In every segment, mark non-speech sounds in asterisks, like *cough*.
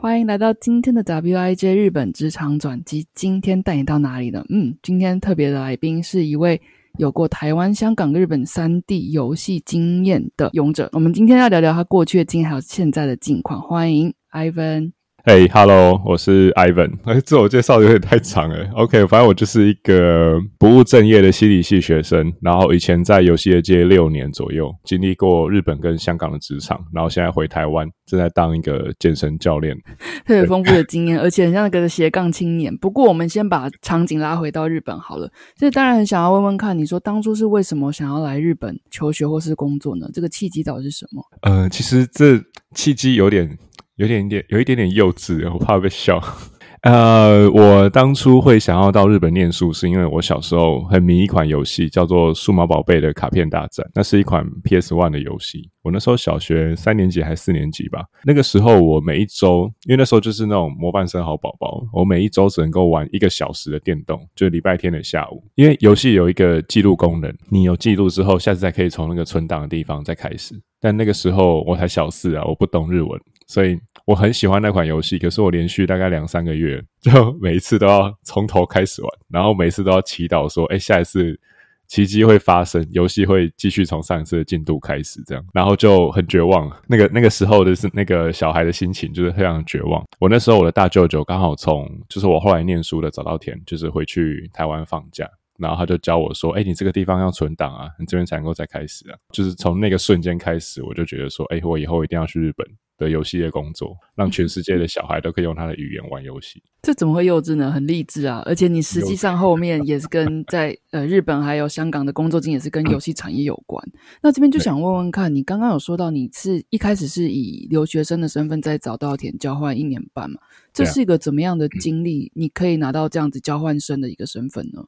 欢迎来到今天的 WIJ 日本职场转机。今天带你到哪里呢？嗯，今天特别的来宾是一位有过台湾、香港、日本三地游戏经验的勇者。我们今天要聊聊他过去的经验，还有现在的近况。欢迎 Ivan。嘿，Hello，我是 Ivan。哎，自我介绍有点太长了。OK，反正我就是一个不务正业的心理系学生，然后以前在游戏业界六年左右，经历过日本跟香港的职场，然后现在回台湾，正在当一个健身教练，特别丰富的经验，而且很像那个斜杠青年。不过，我们先把场景拉回到日本好了。这当然很想要问问看，你说当初是为什么想要来日本求学或是工作呢？这个契机到底是什么？呃，其实这契机有点。有点点，有一点点幼稚，我怕被笑。*laughs* 呃，我当初会想要到日本念书，是因为我小时候很迷一款游戏，叫做《数码宝贝》的卡片大战。那是一款 PS One 的游戏。我那时候小学三年级还是四年级吧。那个时候我每一周，因为那时候就是那种模范生好宝宝，我每一周只能够玩一个小时的电动，就礼拜天的下午。因为游戏有一个记录功能，你有记录之后，下次再可以从那个存档的地方再开始。但那个时候我才小四啊，我不懂日文，所以。我很喜欢那款游戏，可是我连续大概两三个月，*laughs* 就每一次都要从头开始玩，然后每次都要祈祷说：“哎，下一次奇迹会发生，游戏会继续从上一次的进度开始。”这样，然后就很绝望。那个那个时候的是那个小孩的心情，就是非常绝望。我那时候我的大舅舅刚好从就是我后来念书的早稻田，就是回去台湾放假，然后他就教我说：“哎，你这个地方要存档啊，你这边才能够再开始啊。”就是从那个瞬间开始，我就觉得说：“哎，我以后一定要去日本。”的游戏的工作，让全世界的小孩都可以用他的语言玩游戏。这怎么会幼稚呢？很励志啊！而且你实际上后面也是跟在呃日本还有香港的工作经验是跟游戏产业有关。那这边就想问问看，你刚刚有说到你是一开始是以留学生的身份在早稻田交换一年半嘛？这是一个怎么样的经历？你可以拿到这样子交换生的一个身份呢？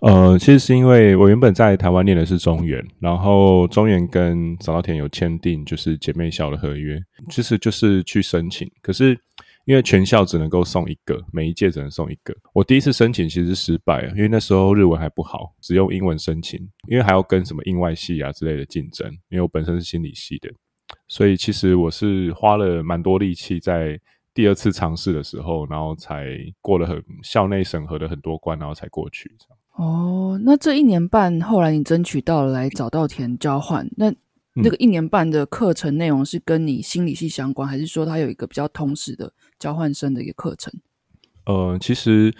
呃，其实是因为我原本在台湾念的是中原，然后中原跟早稻田有签订就是姐妹校的合约，其实就是去申请。可是因为全校只能够送一个，每一届只能送一个。我第一次申请其实失败了，因为那时候日文还不好，只用英文申请，因为还要跟什么印外系啊之类的竞争。因为我本身是心理系的，所以其实我是花了蛮多力气在第二次尝试的时候，然后才过了很校内审核的很多关，然后才过去。哦，那这一年半后来你争取到了来早稻田交换，那那个一年半的课程内容是跟你心理系相关，还是说它有一个比较通识的交换生的一个课程？呃，其实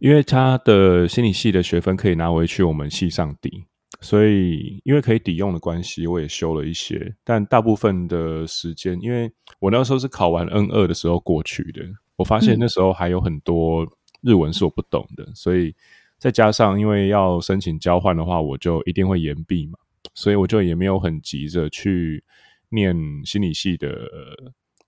因为他的心理系的学分可以拿回去我们系上抵，所以因为可以抵用的关系，我也修了一些，但大部分的时间，因为我那时候是考完 N 二的时候过去的，我发现那时候还有很多日文是我不懂的，所以。再加上，因为要申请交换的话，我就一定会延毕嘛，所以我就也没有很急着去念心理系的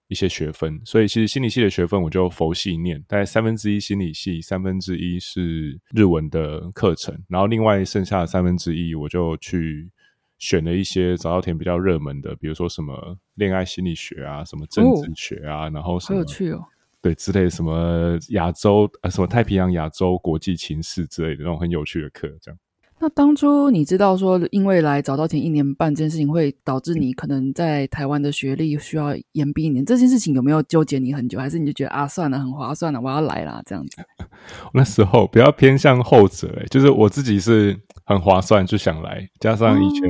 一些学分。所以其实心理系的学分我就佛系念，大概三分之一心理系，三分之一是日文的课程，然后另外剩下的三分之一我就去选了一些早稻田比较热门的，比如说什么恋爱心理学啊，什么政治学啊，然后好有趣哦。对，之类什么亚洲呃，什么太平洋亚洲国际情势之类的那种很有趣的课，这样。那当初你知道说，因为来早稻田一年半这件事情，会导致你可能在台湾的学历需要延毕一年，这件事情有没有纠结你很久？还是你就觉得啊，算了，很划算了，我要来啦，这样子？*laughs* 那时候比较偏向后者，哎，就是我自己是很划算就想来，加上以前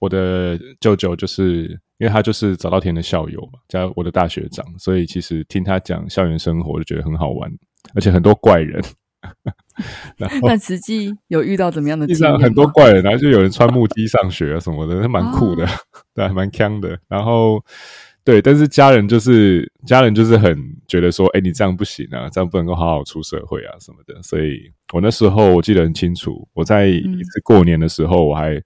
我的舅舅就是。因为他就是早稻田的校友嘛，加我的大学长，所以其实听他讲校园生活就觉得很好玩，而且很多怪人。*laughs* 那实际有遇到怎么样的？地上很多怪人，然后就有人穿木屐上学啊什么的，蛮酷的，对，蛮强的。然后对，但是家人就是家人就是很觉得说，哎，你这样不行啊，这样不能够好好出社会啊什么的。所以我那时候我记得很清楚，我在一次过年的时候，我还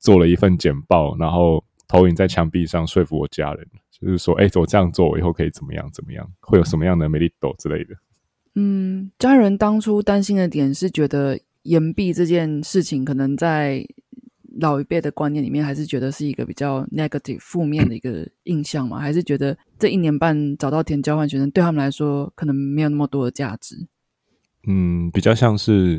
做了一份简报，然后。投影在墙壁上说服我家人，就是说，哎，我这样做，我以后可以怎么样怎么样，会有什么样的美丽斗之类的。嗯，家人当初担心的点是觉得岩壁这件事情，可能在老一辈的观念里面，还是觉得是一个比较 negative 负面的一个印象嘛？还是觉得这一年半找到田交换学生，对他们来说可能没有那么多的价值？嗯，比较像是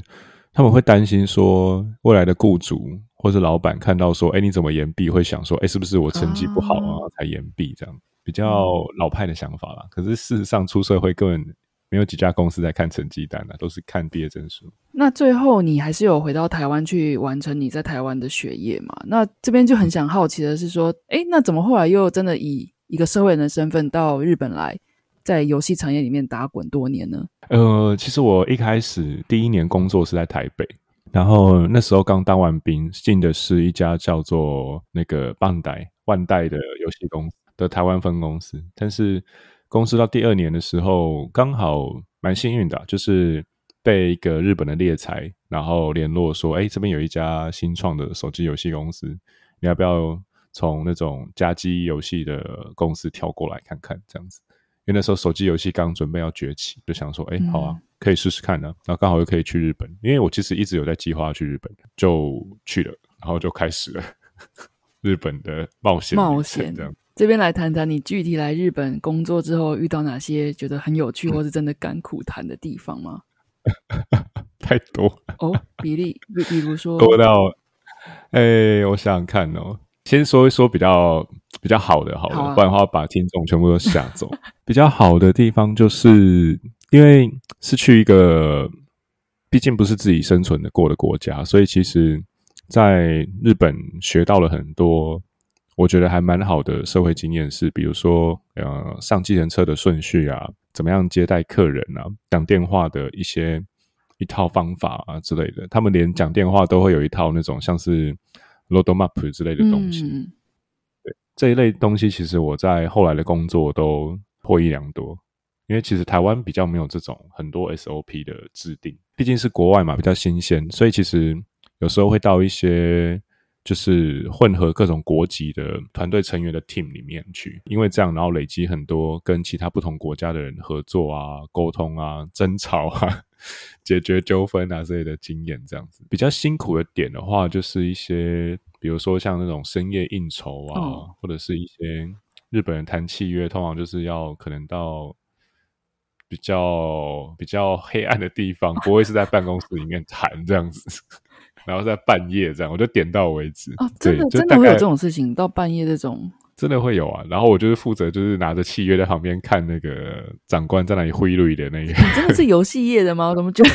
他们会担心说，未来的雇主或者老板看到说，哎，你怎么延毕？会想说，哎，是不是我成绩不好啊才延毕？这样比较老派的想法啦。可是事实上，出社会根本。没有几家公司在看成绩单的，都是看毕业证书。那最后你还是有回到台湾去完成你在台湾的学业嘛？那这边就很想好奇的是说，哎，那怎么后来又真的以一个社会人的身份到日本来，在游戏产业里面打滚多年呢？呃，其实我一开始第一年工作是在台北，然后那时候刚当完兵，进的是一家叫做那个万代万代的游戏公司的台湾分公司，但是。公司到第二年的时候，刚好蛮幸运的，就是被一个日本的猎才，然后联络说：“哎，这边有一家新创的手机游戏公司，你要不要从那种家机游戏的公司跳过来看看？”这样子，因为那时候手机游戏刚准备要崛起，就想说：“哎，好啊，可以试试看呢。”然后刚好又可以去日本，因为我其实一直有在计划去日本，就去了，然后就开始了 *laughs* 日本的冒险冒险这样。这边来谈谈你具体来日本工作之后遇到哪些觉得很有趣或是真的甘苦谈的地方吗？*laughs* 太多哦，比例比比如说 *laughs* 多到，哎，我想想看哦，先说一说比较比较好的，好了，不然的话把听众全部都吓走。比较好的地方就是因为是去一个毕竟不是自己生存的过的国家，所以其实在日本学到了很多。我觉得还蛮好的社会经验是，比如说，呃，上计程车的顺序啊，怎么样接待客人啊，讲电话的一些一套方法啊之类的。他们连讲电话都会有一套那种像是 road map 之类的东西。对这一类东西，其实我在后来的工作都获益良多，因为其实台湾比较没有这种很多 SOP 的制定，毕竟是国外嘛，比较新鲜，所以其实有时候会到一些。就是混合各种国籍的团队成员的 team 里面去，因为这样，然后累积很多跟其他不同国家的人合作啊、沟通啊、*laughs* 争吵啊、*laughs* 解决纠纷啊之类的经验。这样子比较辛苦的点的话，就是一些，比如说像那种深夜应酬啊，或者是一些日本人谈契约，通常就是要可能到比较比较黑暗的地方，不会是在办公室里面谈这样子。*laughs* 然后在半夜这样，我就点到为止。哦，真的真的会有这种事情，到半夜这种真的会有啊。然后我就是负责，就是拿着契约在旁边看那个长官在那里挥泪的那个。真的是游戏业的吗？我怎么觉得？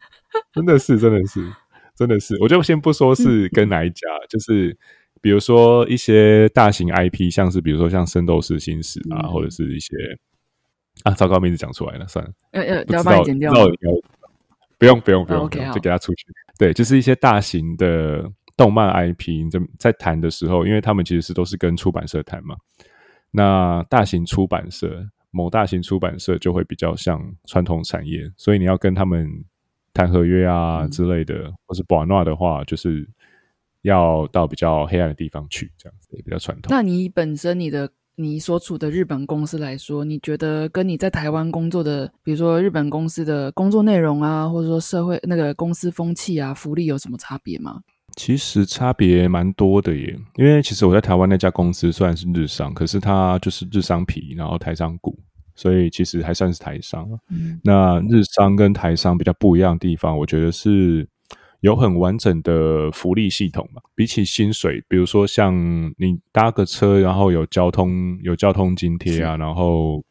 *laughs* 真的是，真的是，真的是。我就先不说是跟哪一家，就是比如说一些大型 IP，像是比如说像《圣斗士星矢》啊，或者是一些啊，糟糕，名字讲出来了，算了，呃呃要把你剪掉。不用不用不用，就给他出去。对，就是一些大型的动漫 IP，在在谈的时候，因为他们其实是都是跟出版社谈嘛。那大型出版社，某大型出版社就会比较像传统产业，所以你要跟他们谈合约啊之类的，或是保纳的话，就是要到比较黑暗的地方去，这样子也比较传统。那你本身你的。你所处的日本公司来说，你觉得跟你在台湾工作的，比如说日本公司的工作内容啊，或者说社会那个公司风气啊、福利有什么差别吗？其实差别蛮多的耶，因为其实我在台湾那家公司虽然是日商，可是它就是日商皮，然后台商股，所以其实还算是台商。那日商跟台商比较不一样的地方，我觉得是。有很完整的福利系统嘛？比起薪水，比如说像你搭个车，然后有交通有交通津贴啊，然后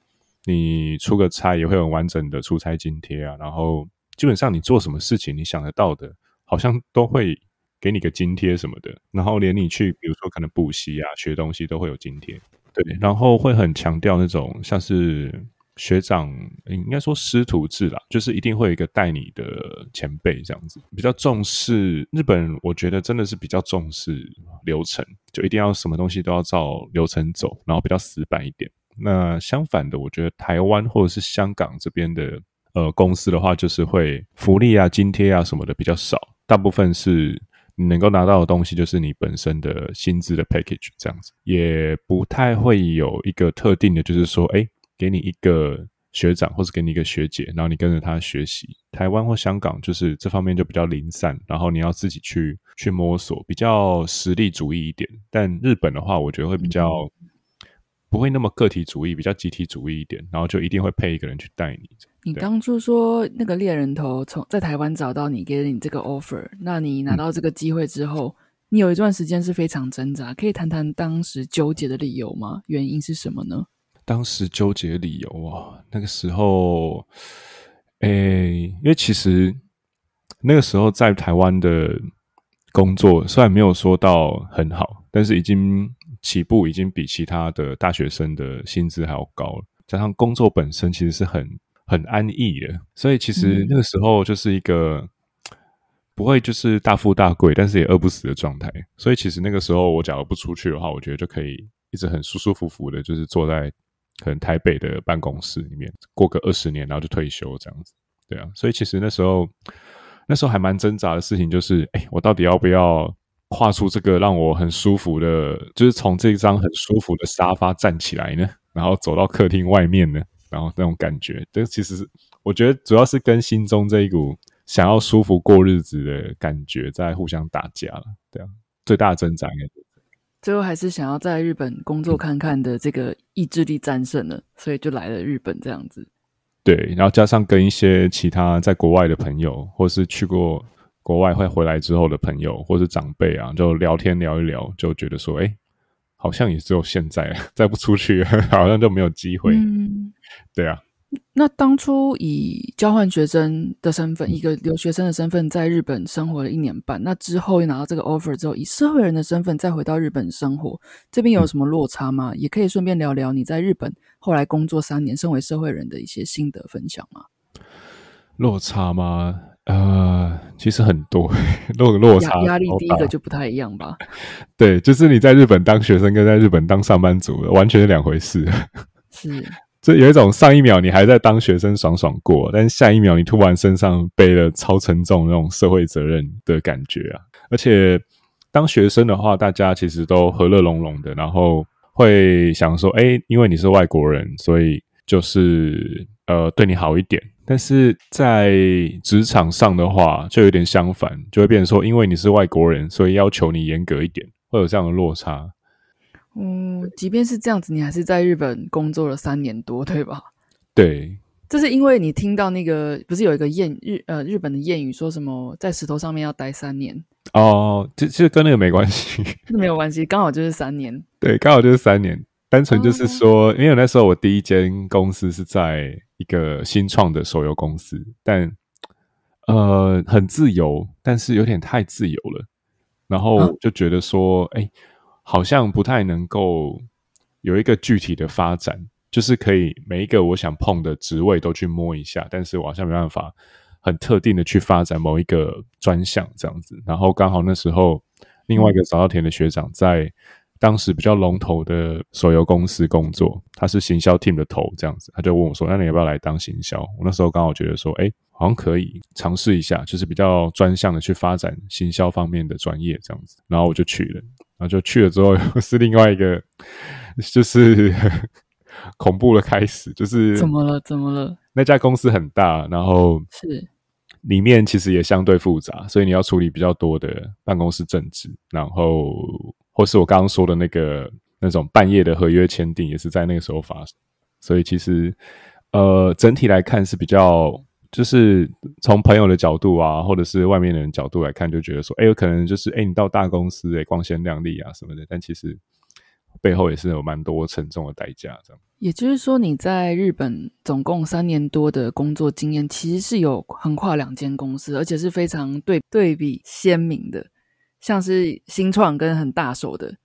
你出个差也会有完整的出差津贴啊，然后基本上你做什么事情你想得到的，好像都会给你个津贴什么的，然后连你去比如说可能补习啊、学东西都会有津贴，对，然后会很强调那种像是。学长应该说师徒制啦，就是一定会有一个带你的前辈这样子，比较重视日本，我觉得真的是比较重视流程，就一定要什么东西都要照流程走，然后比较死板一点。那相反的，我觉得台湾或者是香港这边的呃公司的话，就是会福利啊、津贴啊什么的比较少，大部分是你能够拿到的东西就是你本身的薪资的 package 这样子，也不太会有一个特定的，就是说，哎，给你一个学长或者给你一个学姐，然后你跟着他学习。台湾或香港就是这方面就比较零散，然后你要自己去去摸索，比较实力主义一点。但日本的话，我觉得会比较不会那么个体主义，比较集体主义一点，然后就一定会配一个人去带你。你当初说那个猎人头从在台湾找到你，给了你这个 offer，那你拿到这个机会之后，你有一段时间是非常挣扎，可以谈谈当时纠结的理由吗？原因是什么呢？当时纠结理由啊，那个时候，诶，因为其实那个时候在台湾的工作虽然没有说到很好，但是已经起步已经比其他的大学生的薪资还要高了，加上工作本身其实是很。很安逸的，所以其实那个时候就是一个不会就是大富大贵，但是也饿不死的状态。所以其实那个时候我假如不出去的话，我觉得就可以一直很舒舒服服的，就是坐在可能台北的办公室里面过个二十年，然后就退休这样子。对啊，所以其实那时候那时候还蛮挣扎的事情，就是哎，我到底要不要跨出这个让我很舒服的，就是从这张很舒服的沙发站起来呢，然后走到客厅外面呢？然后那种感觉，这其实我觉得主要是跟心中这一股想要舒服过日子的感觉在互相打架了。对啊，最大的挣扎应该最后还是想要在日本工作看看的这个意志力战胜了，所以就来了日本这样子。对，然后加上跟一些其他在国外的朋友，或是去过国外会回来之后的朋友，或是长辈啊，就聊天聊一聊，就觉得说，哎。好像也只有现在，*laughs* 再不出去，*laughs* 好像就没有机会。嗯，对啊。那当初以交换学生的身份，一个留学生的身份，在日本生活了一年半。那之后又拿到这个 offer 之后，以社会人的身份再回到日本生活，这边有什么落差吗？也可以顺便聊聊你在日本后来工作三年，身为社会人的一些心得分享吗？落差吗？呃，其实很多 *laughs* 落落差，压力第一个就不太一样吧。*laughs* 对，就是你在日本当学生跟在日本当上班族完全是两回事。*laughs* 是，这有一种上一秒你还在当学生爽爽过，但下一秒你突然身上背了超沉重那种社会责任的感觉啊！而且当学生的话，大家其实都和乐融融的，然后会想说，哎，因为你是外国人，所以就是呃对你好一点。但是在职场上的话，就有点相反，就会变成说，因为你是外国人，所以要求你严格一点，会有这样的落差。嗯，即便是这样子，你还是在日本工作了三年多，对吧？对，这是因为你听到那个不是有一个谚日呃日本的谚语，说什么在石头上面要待三年？哦，这其实跟那个没关系，*laughs* 没有关系，刚好就是三年，对，刚好就是三年。单纯就是说，因为那时候我第一间公司是在一个新创的手游公司，但呃很自由，但是有点太自由了，然后就觉得说，哎，好像不太能够有一个具体的发展，就是可以每一个我想碰的职位都去摸一下，但是我好像没办法很特定的去发展某一个专项这样子。然后刚好那时候另外一个早稻田的学长在。当时比较龙头的手游公司工作，他是行销 team 的头，这样子，他就问我说：“那你要不要来当行销？”我那时候刚好觉得说：“哎，好像可以尝试一下，就是比较专项的去发展行销方面的专业这样子。”然后我就去了，然后就去了之后 *laughs* 是另外一个，就是 *laughs* 恐怖的开始，就是怎么了？怎么了？那家公司很大，然后是里面其实也相对复杂，所以你要处理比较多的办公室政治，然后。或是我刚刚说的那个那种半夜的合约签订，也是在那个时候发生。所以其实，呃，整体来看是比较，就是从朋友的角度啊，或者是外面的人角度来看，就觉得说，哎，有可能就是，哎，你到大公司，哎，光鲜亮丽啊什么的。但其实背后也是有蛮多沉重的代价。这样，也就是说，你在日本总共三年多的工作经验，其实是有横跨两间公司，而且是非常对对比鲜明的。像是新创跟很大手的，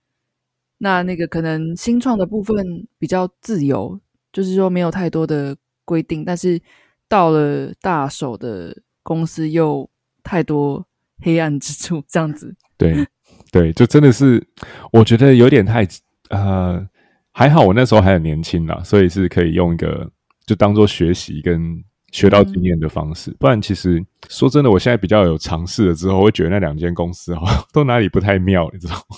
那那个可能新创的部分比较自由，就是说没有太多的规定，但是到了大手的公司又太多黑暗之处，这样子。对对，就真的是我觉得有点太呃，还好我那时候还很年轻啦，所以是可以用一个就当做学习跟学到经验的方式。不然，其实说真的，我现在比较有尝试了之后，会觉得那两间公司哈 *laughs* 都哪里不太妙，你知道吗？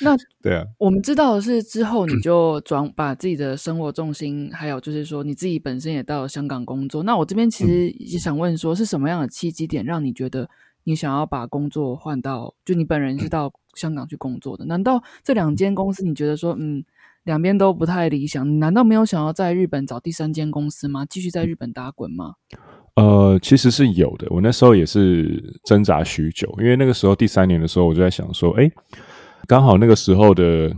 那 *laughs* 对啊，我们知道的是，之后你就转把自己的生活重心，还有就是说你自己本身也到了香港工作。那我这边其实也想问，说是什么样的契机点让你觉得你想要把工作换到，就你本人是到香港去工作的？难道这两间公司你觉得说，嗯，两边都不太理想？难道没有想要在日本找第三间公司吗？继续在日本打滚吗？呃，其实是有的。我那时候也是挣扎许久，因为那个时候第三年的时候，我就在想说，哎。刚好那个时候的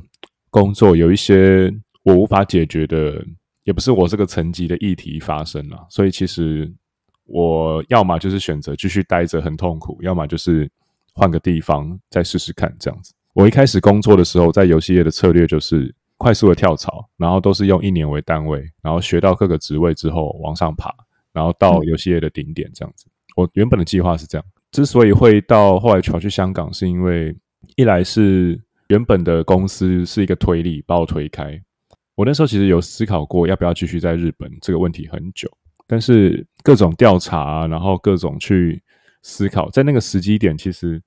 工作有一些我无法解决的，也不是我这个层级的议题发生了，所以其实我要么就是选择继续待着很痛苦，要么就是换个地方再试试看这样子。我一开始工作的时候，在游戏业的策略就是快速的跳槽，然后都是用一年为单位，然后学到各个职位之后往上爬，然后到游戏业的顶点这样子。我原本的计划是这样，之所以会到后来跑去香港，是因为。一来是原本的公司是一个推力把我推开，我那时候其实有思考过要不要继续在日本这个问题很久，但是各种调查，然后各种去思考，在那个时机点，其实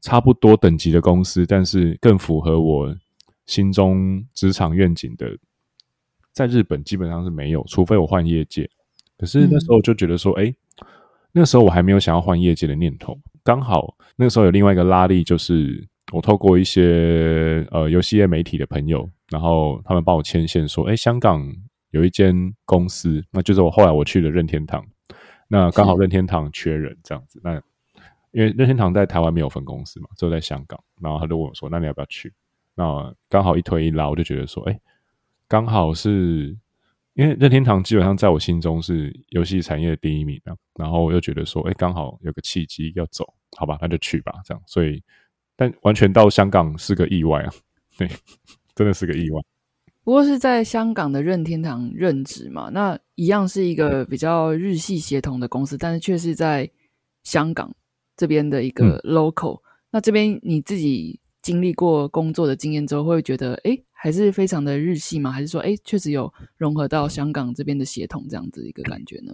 差不多等级的公司，但是更符合我心中职场愿景的，在日本基本上是没有，除非我换业界。可是那时候就觉得说，哎，那时候我还没有想要换业界的念头。刚好那个时候有另外一个拉力，就是我透过一些呃游戏业媒体的朋友，然后他们帮我牵线说，哎，香港有一间公司，那就是我后来我去的任天堂，那刚好任天堂缺人这样子，那因为任天堂在台湾没有分公司嘛，只有在香港，然后他就问我说，那你要不要去？那刚好一推一拉，我就觉得说，哎，刚好是。因为任天堂基本上在我心中是游戏产业的第一名啊，然后我又觉得说，哎，刚好有个契机要走，好吧，那就去吧，这样。所以，但完全到香港是个意外啊，*laughs* 对，真的是个意外。不过是在香港的任天堂任职嘛，那一样是一个比较日系协同的公司，但是却是在香港这边的一个 local。那这边你自己经历过工作的经验之后，会觉得，哎。还是非常的日系吗？还是说，哎，确实有融合到香港这边的协同这样子一个感觉呢？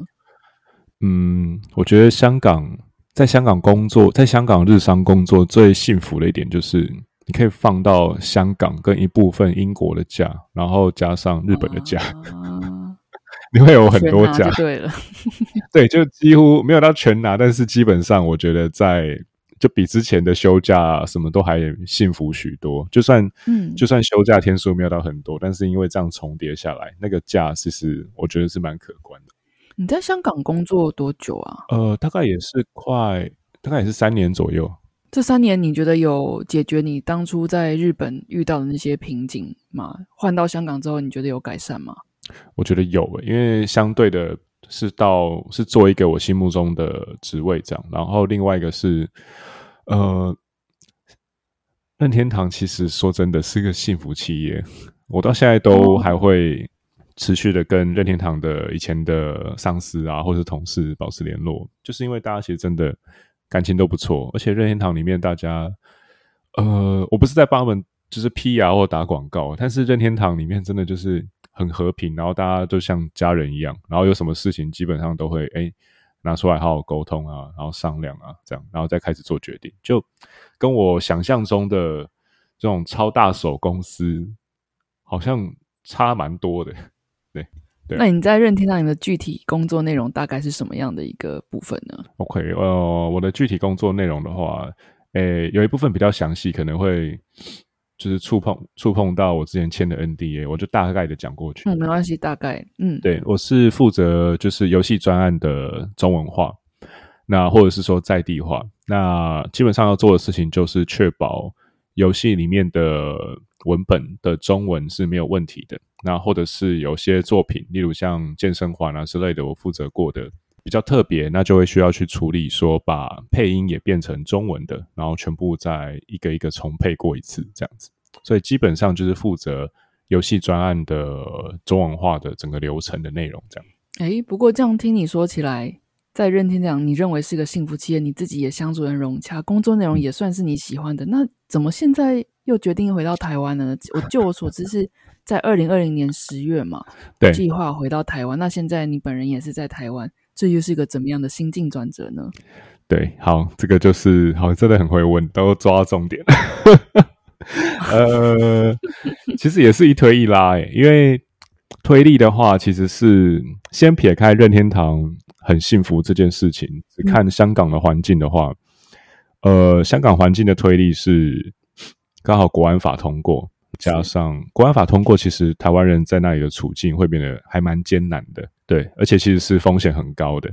嗯，我觉得香港在香港工作，在香港日商工作最幸福的一点就是，你可以放到香港跟一部分英国的假，然后加上日本的假，*laughs* 你会有很多假。对了，*laughs* 对，就几乎没有到全拿，但是基本上我觉得在。就比之前的休假什么都还幸福许多，就算嗯，就算休假天数没有到很多，但是因为这样重叠下来，那个假其实我觉得是蛮可观的。你在香港工作多久啊？呃，大概也是快，大概也是三年左右。这三年你觉得有解决你当初在日本遇到的那些瓶颈吗？换到香港之后，你觉得有改善吗？我觉得有，因为相对的是到是做一个我心目中的职位这样，然后另外一个是。呃，任天堂其实说真的是个幸福企业，我到现在都还会持续的跟任天堂的以前的上司啊，或者同事保持联络，就是因为大家其实真的感情都不错，而且任天堂里面大家，呃，我不是在帮他们就是 P R 或打广告，但是任天堂里面真的就是很和平，然后大家都像家人一样，然后有什么事情基本上都会哎。拿出来好好沟通啊，然后商量啊，这样，然后再开始做决定，就跟我想象中的这种超大手公司好像差蛮多的。对，那你在任天堂你的具体工作内容大概是什么样的一个部分呢？OK，呃，我的具体工作内容的话，诶，有一部分比较详细，可能会。就是触碰触碰到我之前签的 NDA，我就大概的讲过去。嗯，没关系，大概嗯，对，我是负责就是游戏专案的中文化，那或者是说在地化，那基本上要做的事情就是确保游戏里面的文本的中文是没有问题的。那或者是有些作品，例如像健身环啊之类的，我负责过的。比较特别，那就会需要去处理，说把配音也变成中文的，然后全部再一个一个重配过一次，这样子。所以基本上就是负责游戏专案的中文化的整个流程的内容，这样。哎，不过这样听你说起来，在任天堂，你认为是个幸福企业，你自己也相处很融洽，工作内容也算是你喜欢的，那怎么现在又决定回到台湾呢？我就我所知是在二零二零年十月嘛，对，计划回到台湾。那现在你本人也是在台湾，这又是一个怎么样的心境转折呢？对，好，这个就是好，真的很会问，都抓到重点。*laughs* 呃，其实也是一推一拉，诶，因为推力的话，其实是先撇开任天堂很幸福这件事情，只看香港的环境的话，呃，香港环境的推力是刚好国安法通过，加上国安法通过，其实台湾人在那里的处境会变得还蛮艰难的，对，而且其实是风险很高的。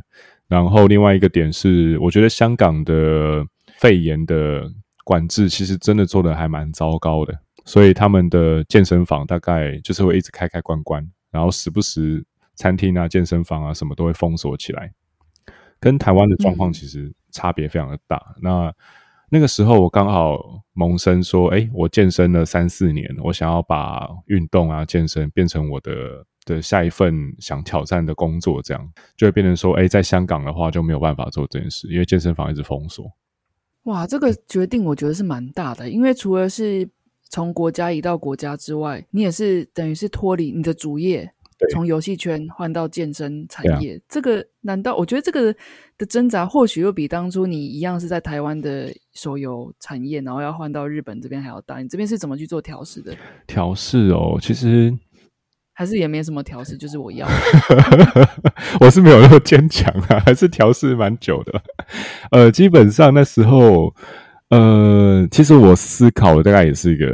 然后另外一个点是，我觉得香港的肺炎的。管制其实真的做的还蛮糟糕的，所以他们的健身房大概就是会一直开开关关，然后时不时餐厅啊、健身房啊什么都会封锁起来，跟台湾的状况其实差别非常的大。那那个时候我刚好萌生说，哎，我健身了三四年，我想要把运动啊、健身变成我的的下一份想挑战的工作，这样就会变成说，哎，在香港的话就没有办法做这件事，因为健身房一直封锁。哇，这个决定我觉得是蛮大的，因为除了是从国家移到国家之外，你也是等于是脱离你的主业，从游戏圈换到健身产业。这个难道我觉得这个的挣扎，或许又比当初你一样是在台湾的手游产业，然后要换到日本这边还要大。你这边是怎么去做调试的？调试哦，其实。还是也没什么调试，就是我要。*laughs* 我是没有那么坚强啊，还是调试蛮久的。呃，基本上那时候，呃，其实我思考的大概也是一个，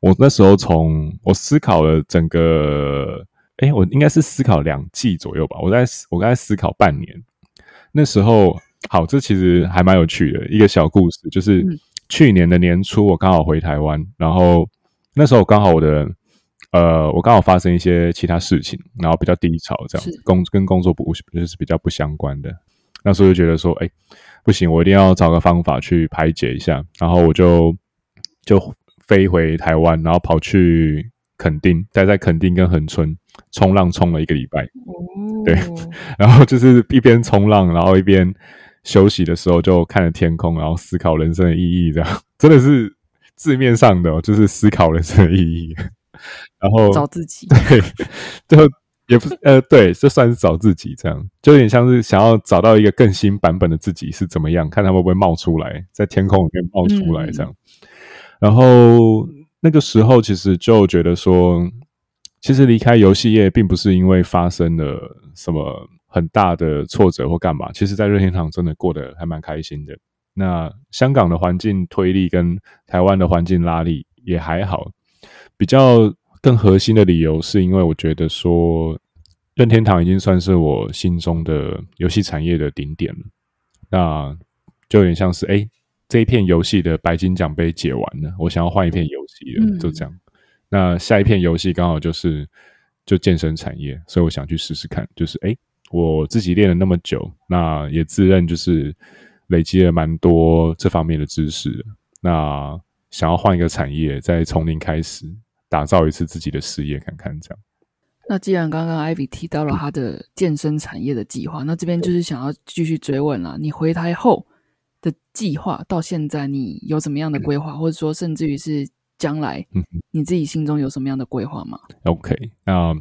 我那时候从我思考了整个，哎，我应该是思考两季左右吧。我在我刚才思考半年。那时候，好，这其实还蛮有趣的一个小故事，就是去年的年初，我刚好回台湾，然后那时候刚好我的。呃，我刚好发生一些其他事情，然后比较低潮，这样子工跟工作不就是比较不相关的。那时候就觉得说，哎，不行，我一定要找个方法去排解一下。然后我就就飞回台湾，然后跑去垦丁，待在垦丁跟恒春冲浪，冲了一个礼拜。对，*laughs* 然后就是一边冲浪，然后一边休息的时候就看着天空，然后思考人生的意义。这样 *laughs* 真的是字面上的，就是思考人生的意义。*laughs* 然后找自己，对，就也不是呃，对，就算是找自己，这样就有点像是想要找到一个更新版本的自己是怎么样，看他会不会冒出来，在天空里面冒出来这样。然后那个时候其实就觉得说，其实离开游戏业并不是因为发生了什么很大的挫折或干嘛，其实在任天堂真的过得还蛮开心的。那香港的环境推力跟台湾的环境拉力也还好。比较更核心的理由，是因为我觉得说，任天堂已经算是我心中的游戏产业的顶点了。那就有点像是，哎，这一片游戏的白金奖杯解完了，我想要换一片游戏了，就这样。那下一片游戏刚好就是就健身产业，所以我想去试试看。就是，哎，我自己练了那么久，那也自认就是累积了蛮多这方面的知识。那想要换一个产业，再从零开始。打造一次自己的事业，看看这样。那既然刚刚 Ivy 提到了他的健身产业的计划，那这边就是想要继续追问了。你回台后的计划到现在，你有什么样的规划，或者说甚至于是将来，你自己心中有什么样的规划吗？OK，那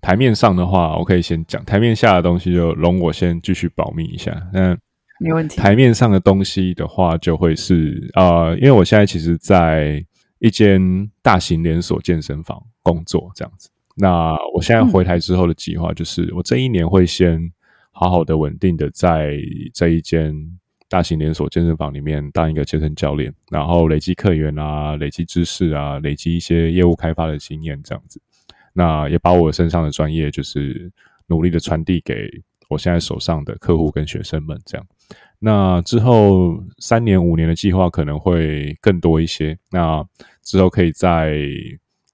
台面上的话，我可以先讲；台面下的东西就容我先继续保密一下。那没问题。台面上的东西的话，就会是呃，因为我现在其实，在。一间大型连锁健身房工作这样子。那我现在回台之后的计划就是，我这一年会先好好的、稳定的在这一间大型连锁健身房里面当一个健身教练，然后累积客源啊，累积知识啊，累积一些业务开发的经验这样子。那也把我身上的专业，就是努力的传递给我现在手上的客户跟学生们这样。那之后三年五年的计划可能会更多一些。那之后可以再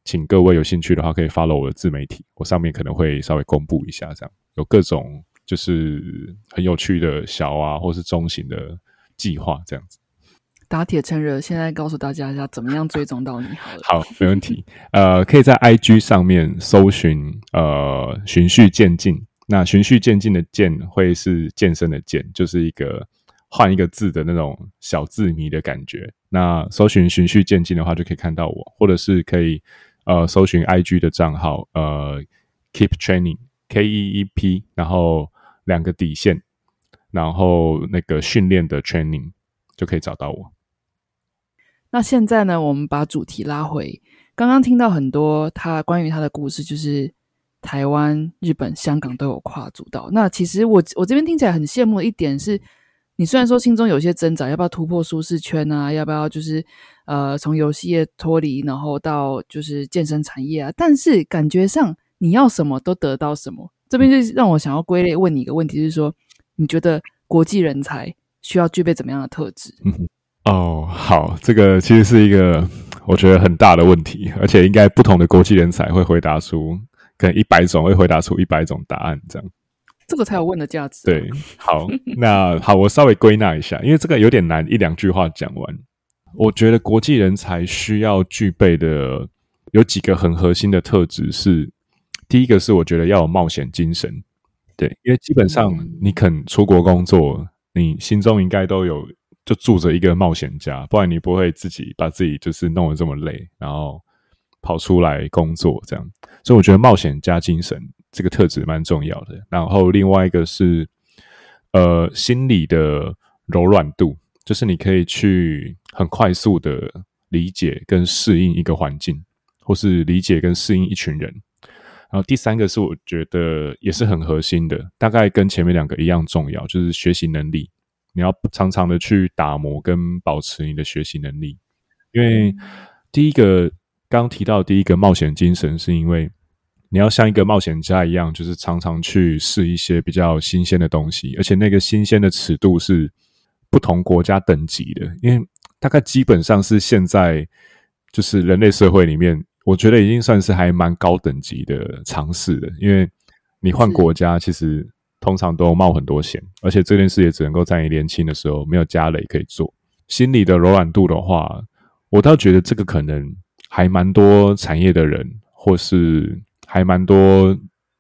请各位有兴趣的话，可以 follow 我的自媒体，我上面可能会稍微公布一下，这样有各种就是很有趣的小啊，或是中型的计划这样子。打铁趁热，现在告诉大家一下怎么样追踪到你好了。好，*laughs* 没问题。呃，可以在 IG 上面搜寻呃循序渐进。那循序渐进的渐会是健身的健，就是一个。换一个字的那种小字谜的感觉。那搜寻循序渐进的话，就可以看到我，或者是可以呃搜寻 IG 的账号，呃，Keep Training K E E P，然后两个底线，然后那个训练的 Training 就可以找到我。那现在呢，我们把主题拉回，刚刚听到很多他关于他的故事，就是台湾、日本、香港都有跨足到。那其实我我这边听起来很羡慕的一点是，你虽然说心中有些挣扎，要不要突破舒适圈啊？要不要就是呃从游戏业脱离，然后到就是健身产业啊？但是感觉上你要什么都得到什么。这边就让我想要归类问你一个问题，就是说你觉得国际人才需要具备怎么样的特质？哦，好，这个其实是一个 *sniffs* 我觉得很大的问题，而且应该不同的国际人才会回答出，可能一百种会回答出一百种答案，这样，这个才有问的价值。对，好，那好，我稍微归纳一下，因为这个有点难，一两句话讲完。我觉得国际人才需要具备的有几个很核心的特质是，第一个是我觉得要有冒险精神，对，因为基本上你肯出国工作，你心中应该都有。就住着一个冒险家，不然你不会自己把自己就是弄得这么累，然后跑出来工作这样。所以我觉得冒险家精神这个特质蛮重要的。然后另外一个是，呃，心理的柔软度，就是你可以去很快速的理解跟适应一个环境，或是理解跟适应一群人。然后第三个是我觉得也是很核心的，大概跟前面两个一样重要，就是学习能力。你要常常的去打磨跟保持你的学习能力，因为第一个刚提到第一个冒险精神，是因为你要像一个冒险家一样，就是常常去试一些比较新鲜的东西，而且那个新鲜的尺度是不同国家等级的，因为大概基本上是现在就是人类社会里面，我觉得已经算是还蛮高等级的尝试的，因为你换国家其实。通常都冒很多险，而且这件事也只能够在你年轻的时候没有家累可以做。心理的柔软度的话，我倒觉得这个可能还蛮多产业的人，或是还蛮多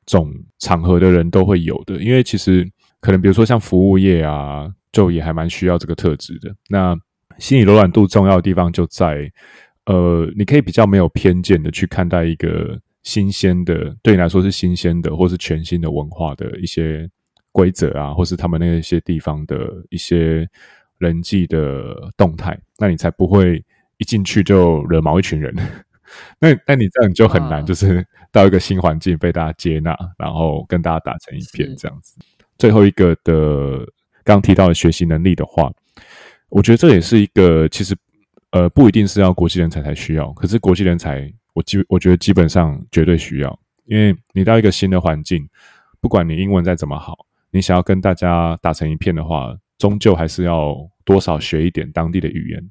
种场合的人都会有的。因为其实可能比如说像服务业啊，就也还蛮需要这个特质的。那心理柔软度重要的地方就在，呃，你可以比较没有偏见的去看待一个。新鲜的，对你来说是新鲜的，或是全新的文化的一些规则啊，或是他们那些地方的一些人际的动态，那你才不会一进去就惹毛一群人。*laughs* 那那你这样就很难，就是到一个新环境被大家接纳，然后跟大家打成一片这样子。最后一个的刚提到的学习能力的话，我觉得这也是一个其实呃不一定是要国际人才才需要，可是国际人才。我基我觉得基本上绝对需要，因为你到一个新的环境，不管你英文再怎么好，你想要跟大家打成一片的话，终究还是要多少学一点当地的语言。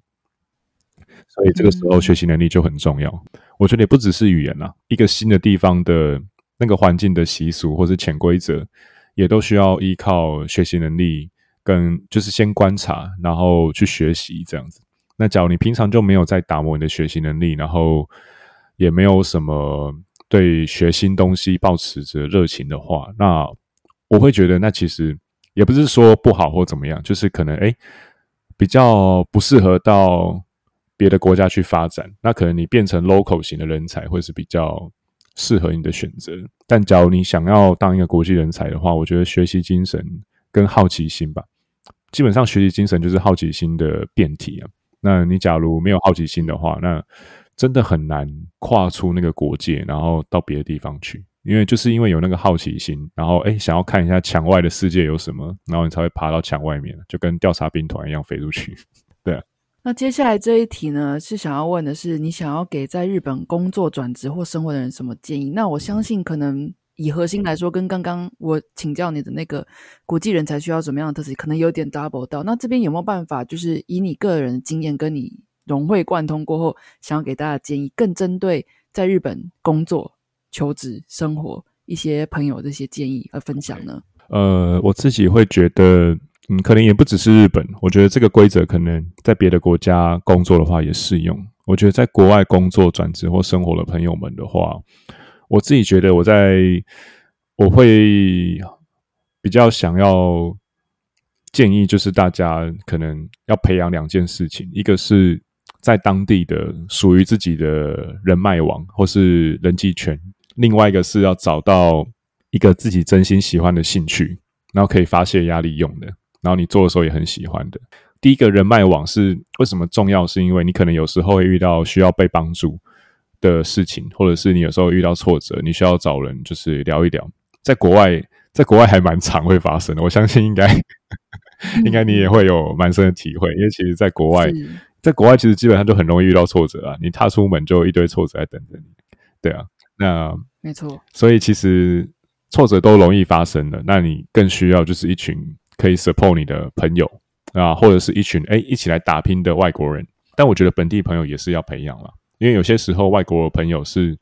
所以这个时候学习能力就很重要。我觉得也不只是语言啦，一个新的地方的那个环境的习俗或者潜规则，也都需要依靠学习能力，跟就是先观察，然后去学习这样子。那假如你平常就没有在打磨你的学习能力，然后也没有什么对学新东西保持着热情的话，那我会觉得那其实也不是说不好或怎么样，就是可能哎比较不适合到别的国家去发展。那可能你变成 local 型的人才会是比较适合你的选择。但假如你想要当一个国际人才的话，我觉得学习精神跟好奇心吧，基本上学习精神就是好奇心的变体啊。那你假如没有好奇心的话，那真的很难跨出那个国界，然后到别的地方去，因为就是因为有那个好奇心，然后哎，想要看一下墙外的世界有什么，然后你才会爬到墙外面，就跟调查兵团一样飞出去。*laughs* 对。那接下来这一题呢，是想要问的是，你想要给在日本工作、转职或生活的人什么建议？那我相信，可能以核心来说，跟刚刚我请教你的那个国际人才需要怎么样的特质，可能有点 double 到。那这边有没有办法，就是以你个人的经验跟你？融会贯通过后，想要给大家建议，更针对在日本工作、求职、生活一些朋友这些建议而分享呢？呃，我自己会觉得，嗯，可能也不只是日本，我觉得这个规则可能在别的国家工作的话也适用。我觉得在国外工作、转职或生活的朋友们的话，我自己觉得我在我会比较想要建议，就是大家可能要培养两件事情，一个是。在当地的属于自己的人脉网或是人际圈，另外一个是要找到一个自己真心喜欢的兴趣，然后可以发泄压力用的，然后你做的时候也很喜欢的。第一个人脉网是为什么重要？是因为你可能有时候会遇到需要被帮助的事情，或者是你有时候遇到挫折，你需要找人就是聊一聊。在国外，在国外还蛮常会发生的。我相信应该 *laughs* 应该你也会有蛮深的体会，因为其实在国外。在国外，其实基本上就很容易遇到挫折啊！你踏出门就一堆挫折在等着你，对啊，那没错。所以其实挫折都容易发生的，那你更需要就是一群可以 support 你的朋友啊，或者是一群哎一起来打拼的外国人。但我觉得本地朋友也是要培养了，因为有些时候外国朋友是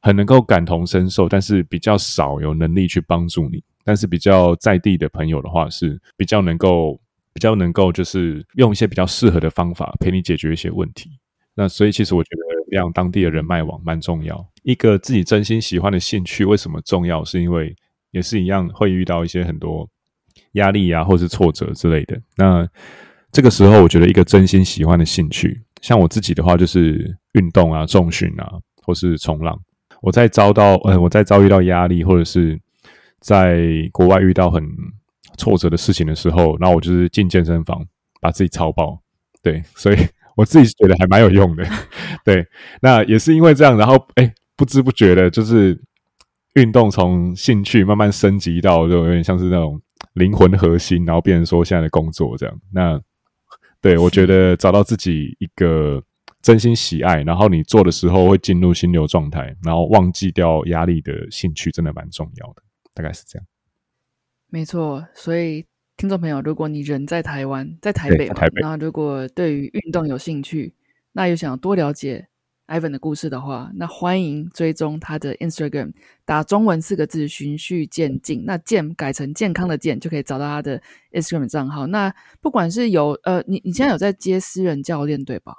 很能够感同身受，但是比较少有能力去帮助你。但是比较在地的朋友的话，是比较能够。比较能够就是用一些比较适合的方法陪你解决一些问题。那所以其实我觉得让当地的人脉网蛮重要。一个自己真心喜欢的兴趣为什么重要？是因为也是一样会遇到一些很多压力啊，或是挫折之类的。那这个时候，我觉得一个真心喜欢的兴趣，像我自己的话，就是运动啊、重训啊，或是冲浪。我在遭到呃，我在遭遇到压力，或者是在国外遇到很。挫折的事情的时候，然后我就是进健身房把自己操爆，对，*laughs* 所以我自己觉得还蛮有用的，*laughs* 对。那也是因为这样，然后哎，不知不觉的，就是运动从兴趣慢慢升级到，就有点像是那种灵魂核心，然后变成说现在的工作这样。那对我觉得找到自己一个真心喜爱，然后你做的时候会进入心流状态，然后忘记掉压力的兴趣，真的蛮重要的，大概是这样。没错，所以听众朋友，如果你人在台湾，在台北，那如果对于运动有兴趣，那又想多了解 Ivan 的故事的话，那欢迎追踪他的 Instagram，打中文四个字“循序渐进”，那健改成健康的健，就可以找到他的 Instagram 账号。那不管是有呃，你你现在有在接私人教练对吧？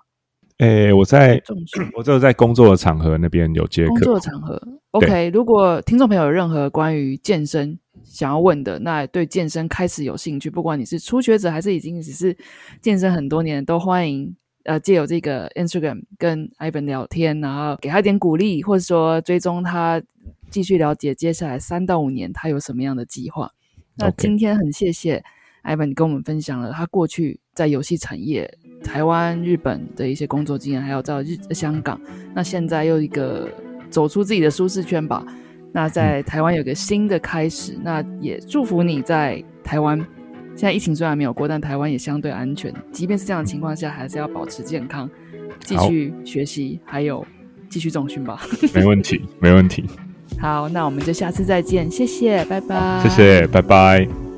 诶，我在 *clears throat* 我只有在工作的场合那边有接工作场合。OK，如果听众朋友有任何关于健身想要问的，那对健身开始有兴趣，不管你是初学者还是已经只是健身很多年，都欢迎呃借由这个 Instagram 跟 Ivan 聊天，然后给他一点鼓励，或者说追踪他，继续了解接下来三到五年他有什么样的计划。那今天很谢谢 Ivan 跟我们分享了他过去在游戏产业。台湾、日本的一些工作经验，还有在日香港，那现在又一个走出自己的舒适圈吧。那在台湾有个新的开始，那也祝福你在台湾。现在疫情虽然没有过，但台湾也相对安全。即便是这样的情况下，还是要保持健康，继续学习，还有继续重训吧。没问题，没问题。*laughs* 好，那我们就下次再见，谢谢，拜拜。谢谢，拜拜。